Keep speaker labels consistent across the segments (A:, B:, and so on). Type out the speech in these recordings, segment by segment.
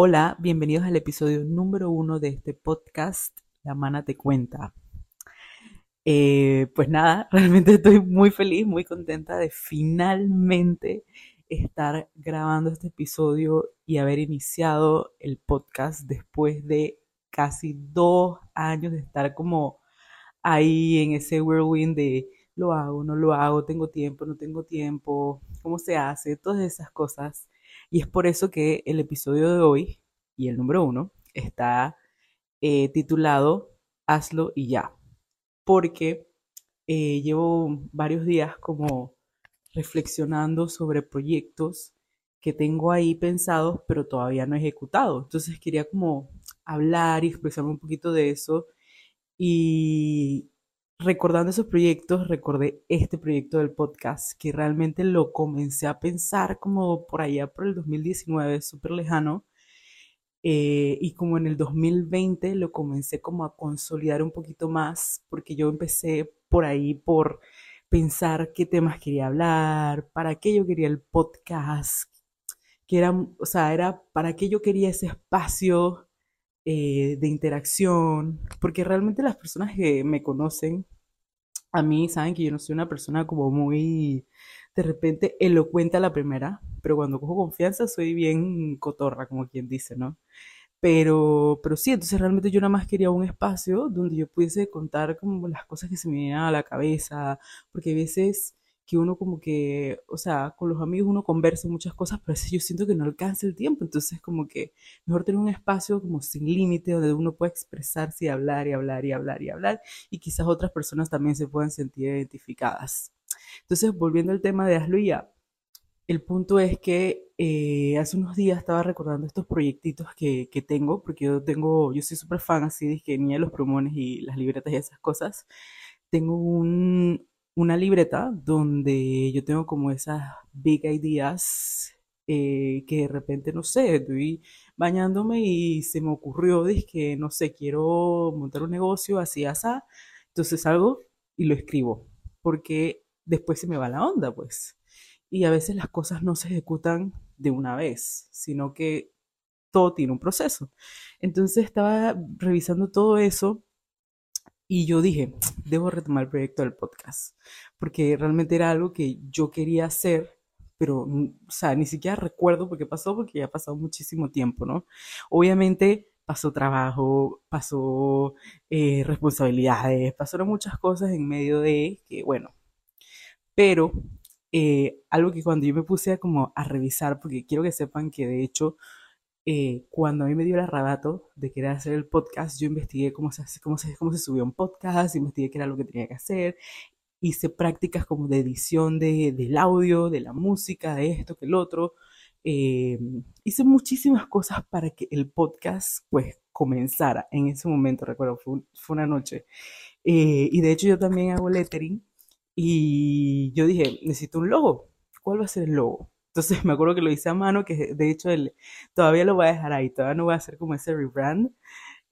A: Hola, bienvenidos al episodio número uno de este podcast, La Mana Te Cuenta. Eh, pues nada, realmente estoy muy feliz, muy contenta de finalmente estar grabando este episodio y haber iniciado el podcast después de casi dos años de estar como ahí en ese whirlwind de lo hago, no lo hago, tengo tiempo, no tengo tiempo, cómo se hace, todas esas cosas. Y es por eso que el episodio de hoy y el número uno está eh, titulado Hazlo y ya. Porque eh, llevo varios días como reflexionando sobre proyectos que tengo ahí pensados, pero todavía no ejecutado. Entonces quería como hablar y expresarme un poquito de eso. Y recordando esos proyectos, recordé este proyecto del podcast, que realmente lo comencé a pensar como por allá por el 2019, súper lejano. Eh, y como en el 2020 lo comencé como a consolidar un poquito más, porque yo empecé por ahí por pensar qué temas quería hablar, para qué yo quería el podcast, que era, o sea, era para qué yo quería ese espacio eh, de interacción, porque realmente las personas que me conocen, a mí saben que yo no soy una persona como muy, de repente, elocuente a la primera, pero cuando cojo confianza soy bien cotorra, como quien dice, ¿no? Pero, pero sí, entonces realmente yo nada más quería un espacio donde yo pudiese contar como las cosas que se me vienen a la cabeza, porque a veces que uno como que, o sea, con los amigos uno conversa muchas cosas, pero a yo siento que no alcanza el tiempo, entonces como que mejor tener un espacio como sin límite donde uno pueda expresarse y hablar y hablar y hablar y hablar y quizás otras personas también se puedan sentir identificadas. Entonces, volviendo al tema de hazlo ya, el punto es que eh, hace unos días estaba recordando estos proyectitos que, que tengo, porque yo tengo, yo soy súper fan así de que ni de los plumones y las libretas y esas cosas. Tengo un, una libreta donde yo tengo como esas big ideas eh, que de repente, no sé, estoy bañándome y se me ocurrió, que no sé, quiero montar un negocio así, así, entonces salgo y lo escribo, porque después se me va la onda, pues. Y a veces las cosas no se ejecutan de una vez, sino que todo tiene un proceso. Entonces estaba revisando todo eso y yo dije, debo retomar el proyecto del podcast, porque realmente era algo que yo quería hacer, pero, o sea, ni siquiera recuerdo por qué pasó, porque ya ha pasado muchísimo tiempo, ¿no? Obviamente pasó trabajo, pasó eh, responsabilidades, pasaron muchas cosas en medio de que, bueno, pero eh, algo que cuando yo me puse a como a revisar, porque quiero que sepan que de hecho eh, cuando a mí me dio el arrebato de querer hacer el podcast, yo investigué cómo se, cómo se, cómo se un podcast, investigué qué era lo que tenía que hacer, hice prácticas como de edición de, del audio, de la música, de esto, que el otro. Eh, hice muchísimas cosas para que el podcast pues comenzara en ese momento, recuerdo, fue, fue una noche. Eh, y de hecho yo también hago lettering y yo dije, necesito un logo. ¿Cuál va a ser el logo? Entonces me acuerdo que lo hice a mano, que de hecho el, todavía lo voy a dejar ahí, todavía no voy a hacer como ese rebrand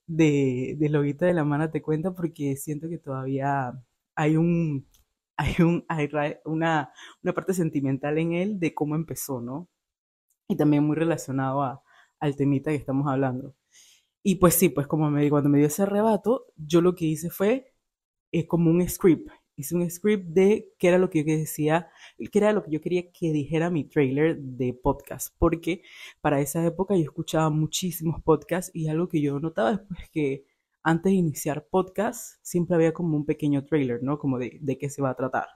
A: de, de loguito de la mano te cuenta porque siento que todavía hay un, hay un, hay una, una parte sentimental en él de cómo empezó, ¿no? Y también muy relacionado a, al temita que estamos hablando. Y pues sí, pues como me, cuando me dio ese arrebato, yo lo que hice fue eh, como un script hice un script de qué era lo que yo decía, qué era lo que yo quería que dijera mi trailer de podcast, porque para esa época yo escuchaba muchísimos podcasts y algo que yo notaba después que antes de iniciar podcast siempre había como un pequeño trailer, ¿no? Como de, de qué se va a tratar.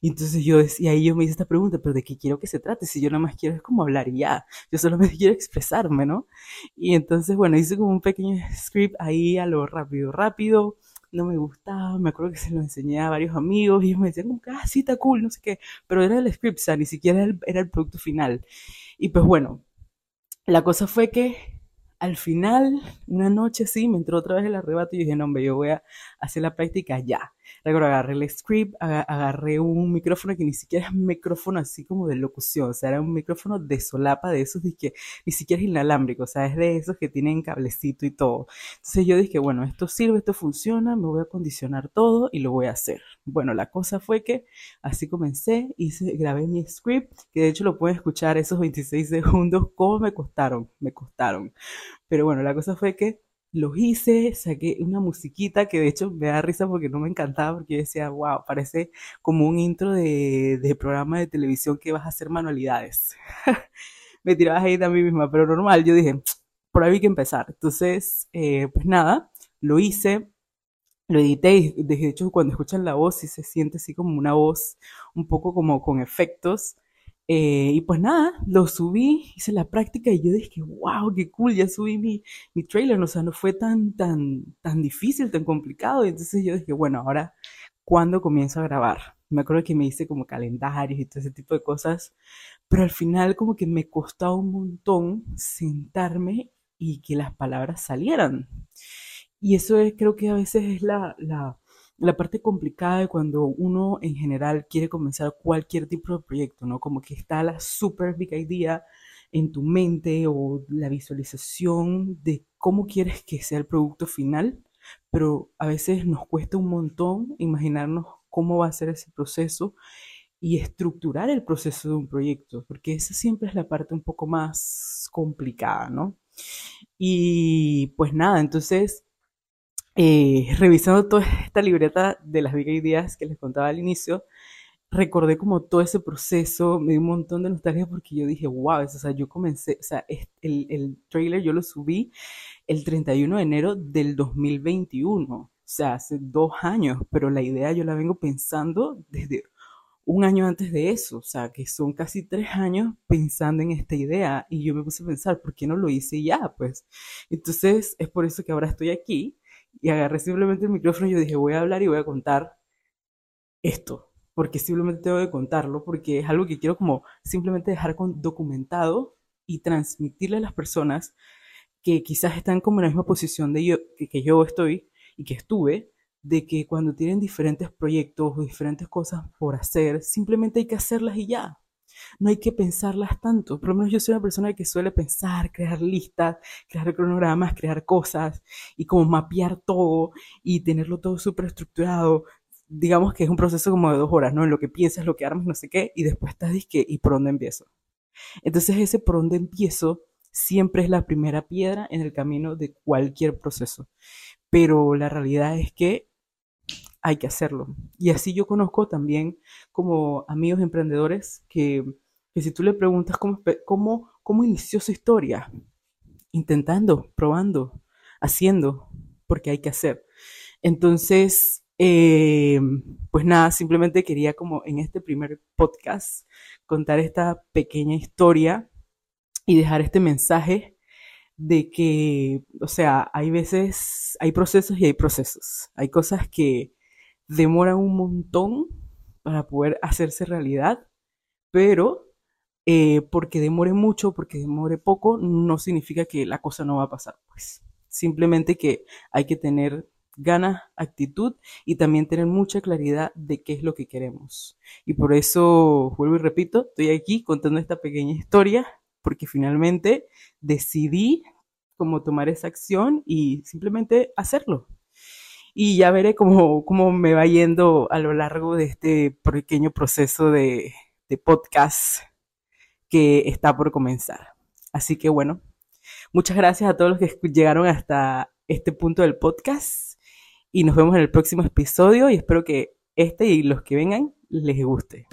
A: Y entonces yo decía, ahí yo me hice esta pregunta, pero ¿de qué quiero que se trate? Si yo nada más quiero es como hablar ya, yo solamente quiero expresarme, ¿no? Y entonces, bueno, hice como un pequeño script ahí a lo rápido, rápido, no me gustaba, me acuerdo que se lo enseñé a varios amigos y ellos me decían como que, ah, está cool, no sé qué, pero era el script, o ni siquiera era el, producto final. Y pues bueno, la cosa fue que al final, una noche sí, me entró otra vez el arrebato y dije, no, hombre, yo voy a hacer la práctica ya. Recuerdo, agarré el script, agarré un micrófono que ni siquiera es un micrófono así como de locución, o sea, era un micrófono de solapa de esos que ni siquiera es inalámbrico, o sea, es de esos que tienen cablecito y todo. Entonces yo dije, bueno, esto sirve, esto funciona, me voy a acondicionar todo y lo voy a hacer. Bueno, la cosa fue que así comencé, hice, grabé mi script, que de hecho lo pueden escuchar esos 26 segundos, cómo me costaron, me costaron. Pero bueno, la cosa fue que los hice, saqué una musiquita que de hecho me da risa porque no me encantaba, porque yo decía, wow, parece como un intro de, de programa de televisión que vas a hacer manualidades. me tirabas ahí a mí misma, pero normal, yo dije, por ahí hay que empezar. Entonces, eh, pues nada, lo hice, lo edité y de hecho cuando escuchan la voz sí se siente así como una voz un poco como con efectos. Eh, y pues nada, lo subí, hice la práctica y yo dije, wow, qué cool, ya subí mi, mi trailer, o sea, no fue tan, tan, tan difícil, tan complicado. Y entonces yo dije, bueno, ahora, ¿cuándo comienzo a grabar? Me acuerdo que me hice como calendarios y todo ese tipo de cosas, pero al final como que me costaba un montón sentarme y que las palabras salieran. Y eso es, creo que a veces es la, la la parte complicada de cuando uno en general quiere comenzar cualquier tipo de proyecto, ¿no? Como que está la super big idea en tu mente o la visualización de cómo quieres que sea el producto final, pero a veces nos cuesta un montón imaginarnos cómo va a ser ese proceso y estructurar el proceso de un proyecto, porque esa siempre es la parte un poco más complicada, ¿no? Y pues nada, entonces eh, revisando toda esta libreta de las big ideas que les contaba al inicio, recordé como todo ese proceso, me dio un montón de nostalgia porque yo dije, wow, o sea, yo comencé, o sea, el, el trailer yo lo subí el 31 de enero del 2021, o sea, hace dos años, pero la idea yo la vengo pensando desde un año antes de eso, o sea, que son casi tres años pensando en esta idea y yo me puse a pensar, ¿por qué no lo hice ya? Pues, entonces es por eso que ahora estoy aquí y agarré simplemente el micrófono y dije, voy a hablar y voy a contar esto, porque simplemente tengo que contarlo, porque es algo que quiero como simplemente dejar documentado y transmitirle a las personas que quizás están como en la misma posición de yo, que yo estoy y que estuve, de que cuando tienen diferentes proyectos o diferentes cosas por hacer, simplemente hay que hacerlas y ya no hay que pensarlas tanto. Por lo menos yo soy una persona que suele pensar, crear listas, crear cronogramas, crear cosas y como mapear todo y tenerlo todo súper estructurado. Digamos que es un proceso como de dos horas, ¿no? En lo que piensas, lo que armas, no sé qué, y después estás disque, ¿y por dónde empiezo? Entonces ese por dónde empiezo siempre es la primera piedra en el camino de cualquier proceso. Pero la realidad es que hay que hacerlo. Y así yo conozco también como amigos emprendedores que, que si tú le preguntas cómo, cómo, cómo inició su historia, intentando, probando, haciendo, porque hay que hacer. Entonces, eh, pues nada, simplemente quería como en este primer podcast contar esta pequeña historia y dejar este mensaje de que, o sea, hay veces, hay procesos y hay procesos. Hay cosas que demoran un montón para poder hacerse realidad, pero eh, porque demore mucho, porque demore poco, no significa que la cosa no va a pasar, pues. Simplemente que hay que tener ganas, actitud y también tener mucha claridad de qué es lo que queremos. Y por eso, vuelvo y repito, estoy aquí contando esta pequeña historia, porque finalmente decidí cómo tomar esa acción y simplemente hacerlo y ya veré cómo, cómo me va yendo a lo largo de este pequeño proceso de, de podcast que está por comenzar. Así que bueno, muchas gracias a todos los que llegaron hasta este punto del podcast y nos vemos en el próximo episodio y espero que este y los que vengan les guste.